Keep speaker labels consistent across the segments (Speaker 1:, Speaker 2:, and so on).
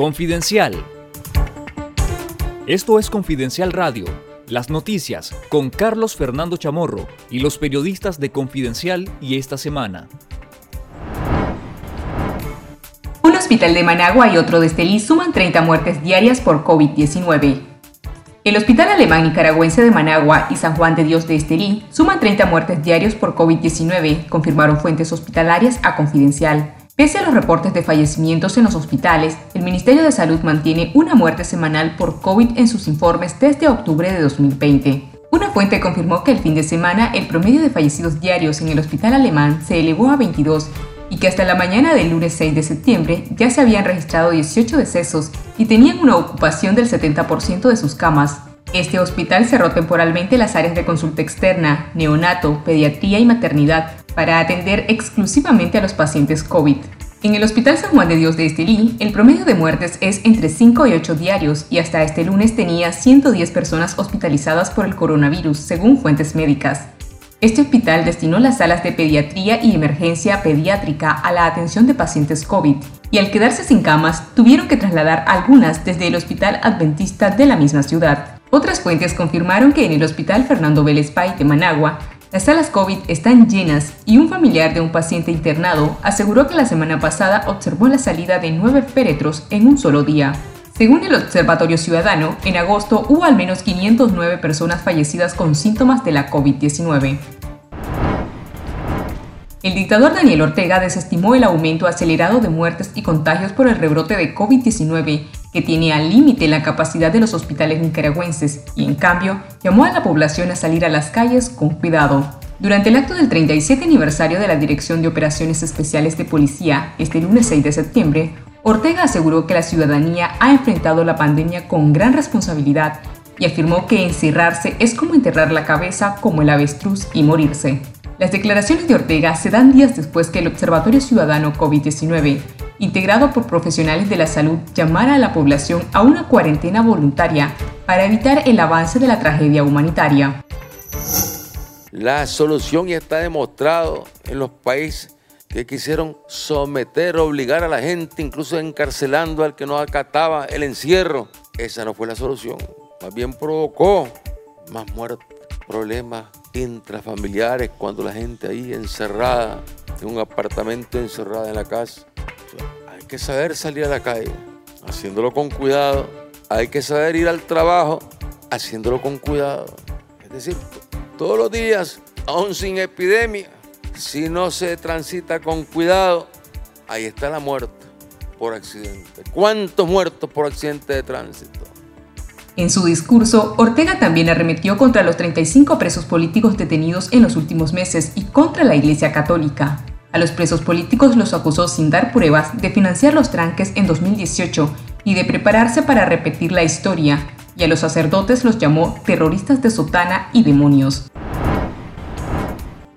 Speaker 1: Confidencial. Esto es Confidencial Radio, las noticias con Carlos Fernando Chamorro y los periodistas de Confidencial y esta semana.
Speaker 2: Un hospital de Managua y otro de Estelí suman 30 muertes diarias por COVID-19. El Hospital Alemán Nicaragüense de Managua y San Juan de Dios de Estelí suman 30 muertes diarios por COVID-19, confirmaron fuentes hospitalarias a Confidencial. Pese a los reportes de fallecimientos en los hospitales, el Ministerio de Salud mantiene una muerte semanal por COVID en sus informes desde octubre de 2020. Una fuente confirmó que el fin de semana el promedio de fallecidos diarios en el hospital alemán se elevó a 22 y que hasta la mañana del lunes 6 de septiembre ya se habían registrado 18 decesos y tenían una ocupación del 70% de sus camas. Este hospital cerró temporalmente las áreas de consulta externa, neonato, pediatría y maternidad, para atender exclusivamente a los pacientes COVID. En el Hospital San Juan de Dios de Estelí, el promedio de muertes es entre 5 y 8 diarios y hasta este lunes tenía 110 personas hospitalizadas por el coronavirus, según fuentes médicas. Este hospital destinó las salas de pediatría y emergencia pediátrica a la atención de pacientes COVID y al quedarse sin camas tuvieron que trasladar algunas desde el Hospital Adventista de la misma ciudad. Otras fuentes confirmaron que en el Hospital Fernando Vélez Pay de Managua las salas COVID están llenas y un familiar de un paciente internado aseguró que la semana pasada observó la salida de nueve féretros en un solo día. Según el Observatorio Ciudadano, en agosto hubo al menos 509 personas fallecidas con síntomas de la COVID-19. El dictador Daniel Ortega desestimó el aumento acelerado de muertes y contagios por el rebrote de COVID-19 que tiene al límite la capacidad de los hospitales nicaragüenses y en cambio llamó a la población a salir a las calles con cuidado. Durante el acto del 37 aniversario de la Dirección de Operaciones Especiales de Policía, este lunes 6 de septiembre, Ortega aseguró que la ciudadanía ha enfrentado la pandemia con gran responsabilidad y afirmó que encerrarse es como enterrar la cabeza como el avestruz y morirse. Las declaraciones de Ortega se dan días después que el Observatorio Ciudadano COVID-19 integrado por profesionales de la salud, llamar a la población a una cuarentena voluntaria para evitar el avance de la tragedia humanitaria.
Speaker 3: La solución ya está demostrado en los países que quisieron someter, obligar a la gente, incluso encarcelando al que no acataba el encierro. Esa no fue la solución. Más bien provocó más muertes, problemas intrafamiliares cuando la gente ahí encerrada en un apartamento, encerrada en la casa que saber salir a la calle, haciéndolo con cuidado. Hay que saber ir al trabajo, haciéndolo con cuidado. Es decir, todos los días, aún sin epidemia, si no se transita con cuidado, ahí está la muerte por accidente. ¿Cuántos muertos por accidente de tránsito?
Speaker 2: En su discurso, Ortega también arremetió contra los 35 presos políticos detenidos en los últimos meses y contra la Iglesia Católica. A los presos políticos los acusó sin dar pruebas de financiar los tranques en 2018 y de prepararse para repetir la historia, y a los sacerdotes los llamó terroristas de sotana y demonios.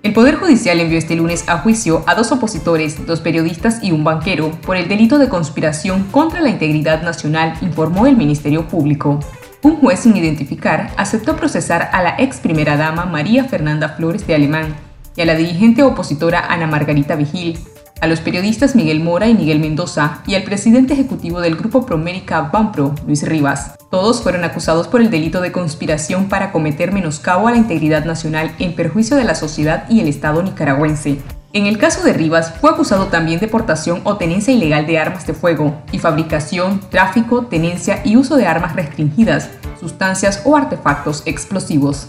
Speaker 2: El Poder Judicial envió este lunes a juicio a dos opositores, dos periodistas y un banquero por el delito de conspiración contra la integridad nacional, informó el Ministerio Público. Un juez sin identificar aceptó procesar a la ex primera dama María Fernanda Flores de Alemán y a la dirigente opositora Ana Margarita Vigil, a los periodistas Miguel Mora y Miguel Mendoza y al presidente ejecutivo del Grupo Promérica Banpro, Luis Rivas. Todos fueron acusados por el delito de conspiración para cometer menoscabo a la integridad nacional en perjuicio de la sociedad y el Estado nicaragüense. En el caso de Rivas, fue acusado también de portación o tenencia ilegal de armas de fuego y fabricación, tráfico, tenencia y uso de armas restringidas, sustancias o artefactos explosivos.